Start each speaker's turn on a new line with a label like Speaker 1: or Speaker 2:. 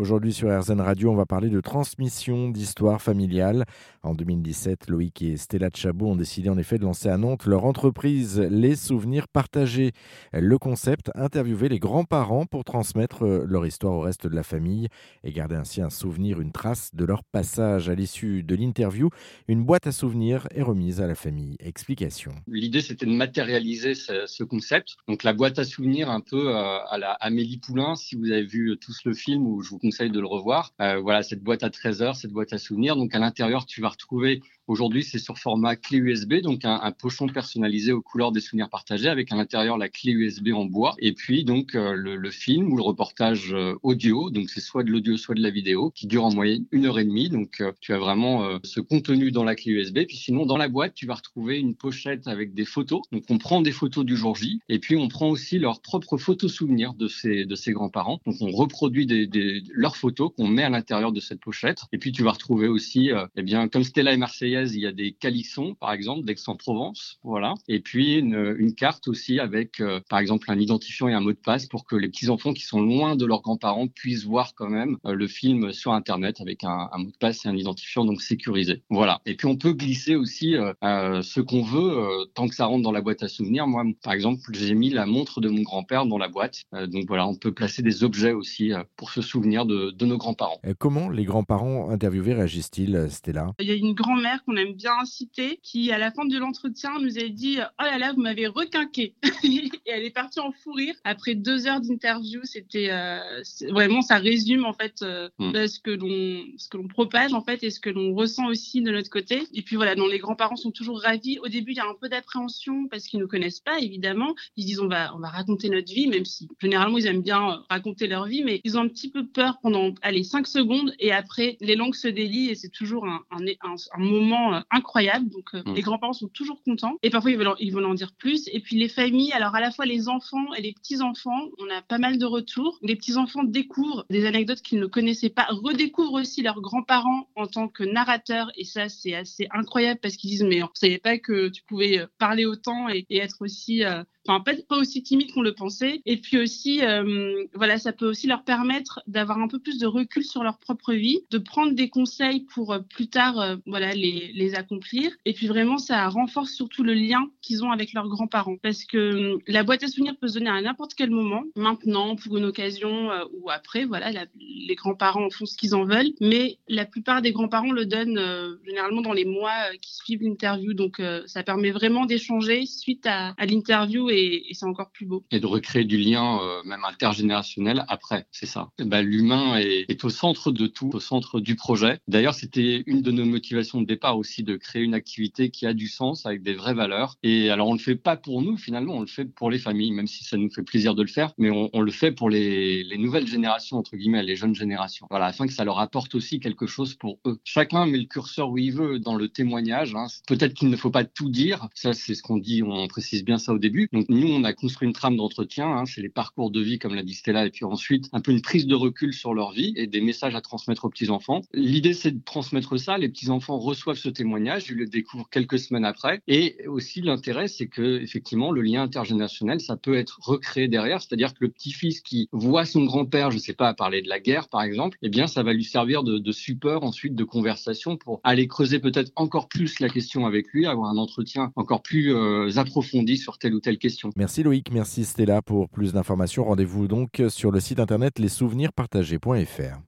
Speaker 1: Aujourd'hui sur RZN Radio, on va parler de transmission d'histoire familiale. En 2017, Loïc et Stella Chabot ont décidé en effet de lancer à Nantes leur entreprise Les Souvenirs Partagés. Le concept, interviewer les grands-parents pour transmettre leur histoire au reste de la famille et garder ainsi un souvenir, une trace de leur passage. À l'issue de l'interview, une boîte à souvenirs est remise à la famille. Explication.
Speaker 2: L'idée, c'était de matérialiser ce, concept. Donc la boîte à souvenirs un peu euh, à la Amélie Poulain, si vous avez vu tous le film, où je vous conseille de le revoir. Euh, voilà, cette boîte à trésors, cette boîte à souvenirs. Donc à l'intérieur, tu vas retrouver Aujourd'hui, c'est sur format clé USB, donc un, pochon personnalisé aux couleurs des souvenirs partagés, avec à l'intérieur la clé USB en bois, et puis donc euh, le, film ou le reportage euh, audio, donc c'est soit de l'audio, soit de la vidéo, qui dure en moyenne une heure et demie. Donc tu as vraiment ce contenu dans la clé USB. Puis sinon, dans la boîte, tu vas retrouver une pochette avec des photos. Donc on prend des photos du jour J, et puis on prend aussi leurs propres photos souvenirs de ces de ces grands-parents. Donc on reproduit des, leurs photos qu'on met à l'intérieur de cette pochette. Et puis tu vas retrouver aussi, eh bien, comme Stella et Marseillaise il y a des calissons, par exemple, d'Aix-en-Provence, voilà. Et puis une, carte aussi avec, euh, par exemple, un identifiant et un mot de passe pour que les petits enfants qui sont loin de leurs grands-parents puissent voir quand même euh, le film sur Internet avec un, mot de passe et un identifiant donc sécurisé. Voilà. Et puis on peut glisser aussi euh, ce qu'on veut tant que ça rentre dans la boîte à souvenirs. Moi, par exemple, j'ai mis la montre de mon grand-père dans la boîte. donc voilà, on peut placer des objets aussi pour se souvenir de, de nos grands-parents.
Speaker 1: Comment les grands-parents interviewés réagissent-ils, Stella?
Speaker 3: Il y a une grand-mère qu'on aime bien citer, qui à la fin de l'entretien nous a dit Oh là là, vous m'avez requinqué. et elle est partie en fou rire. Après deux heures d'interview, c'était euh, vraiment, ça résume en fait euh, mm. ce que l'on ce que l'on propage en fait et ce que l'on ressent aussi de notre côté. Et puis voilà, donc les grands-parents sont toujours ravis. Au début, il y a un peu d'appréhension parce qu'ils ne connaissent pas évidemment. Ils disent on va on va raconter notre vie, même si généralement ils aiment bien euh, raconter leur vie, mais ils ont un petit peu peur pendant allez cinq secondes et après les langues se délient et c'est toujours un, un, un moment euh, incroyable. Donc, euh, mm. les grands-parents sont toujours contents. Et parfois, ils veulent, en, ils veulent en dire plus. Et puis, les familles, alors à la fois les enfants et les petits-enfants, on a pas mal de retours. Les petits-enfants découvrent des anecdotes qu'ils ne connaissaient pas, redécouvrent aussi leurs grands-parents en tant que narrateurs. Et ça, c'est assez incroyable parce qu'ils disent, mais on savait pas que tu pouvais euh, parler autant et, être aussi enfin pas, pas aussi timide qu'on le pensait. Et puis aussi, euh, voilà, ça peut aussi leur permettre d'avoir un peu plus de recul sur leur propre vie, de prendre des conseils pour euh, plus tard, euh, voilà, les, les accomplir. Et puis vraiment, ça renforce surtout le lien qu'ils ont avec leurs grands-parents, parce que la boîte à souvenirs peut se donner à n'importe quel moment, maintenant pour une occasion ou après, voilà, les grands-parents font ce qu'ils en veulent, mais la plupart des grands-parents le donnent généralement dans les mois qui suivent l'interview, donc ça permet vraiment d'échanger suite à, à l'interview et, c'est encore plus beau.
Speaker 2: Et de recréer du lien euh, même intergénérationnel après, c'est ça. Bah, L'humain est, au centre de tout, au centre du projet. D'ailleurs, c'était une de nos motivations de départ aussi de créer une activité qui a du sens avec des vraies valeurs. Et alors, on le fait pas pour nous finalement, on le fait pour les familles, même si ça nous fait plaisir de le faire, mais on, le fait pour les, les, nouvelles générations entre guillemets, les jeunes générations. Voilà, afin que ça leur apporte aussi quelque chose pour eux. Chacun met le curseur où il veut dans le témoignage. Hein. Peut-être qu'il ne faut pas tout dire. Ça, c'est ce qu'on dit. On précise bien ça au début. Nous, on a construit une trame d'entretien, hein, c'est les parcours de vie, comme l'a dit Stella, et puis ensuite un peu une prise de recul sur leur vie et des messages à transmettre aux petits-enfants. L'idée, c'est de transmettre ça. Les petits-enfants reçoivent ce témoignage, ils le découvrent quelques semaines après. Et aussi, l'intérêt, c'est que, effectivement, le lien intergénérationnel, ça peut être recréé derrière. C'est-à-dire que le petit-fils qui voit son grand-père, je ne sais pas, parler de la guerre, par exemple, eh bien, ça va lui servir de, de support ensuite de conversation pour aller creuser peut-être encore plus la question avec lui, avoir un entretien encore plus euh, approfondi sur telle ou telle question.
Speaker 1: Merci Loïc, merci Stella. Pour plus d'informations, rendez-vous donc sur le site internet lessouvenirspartagés.fr.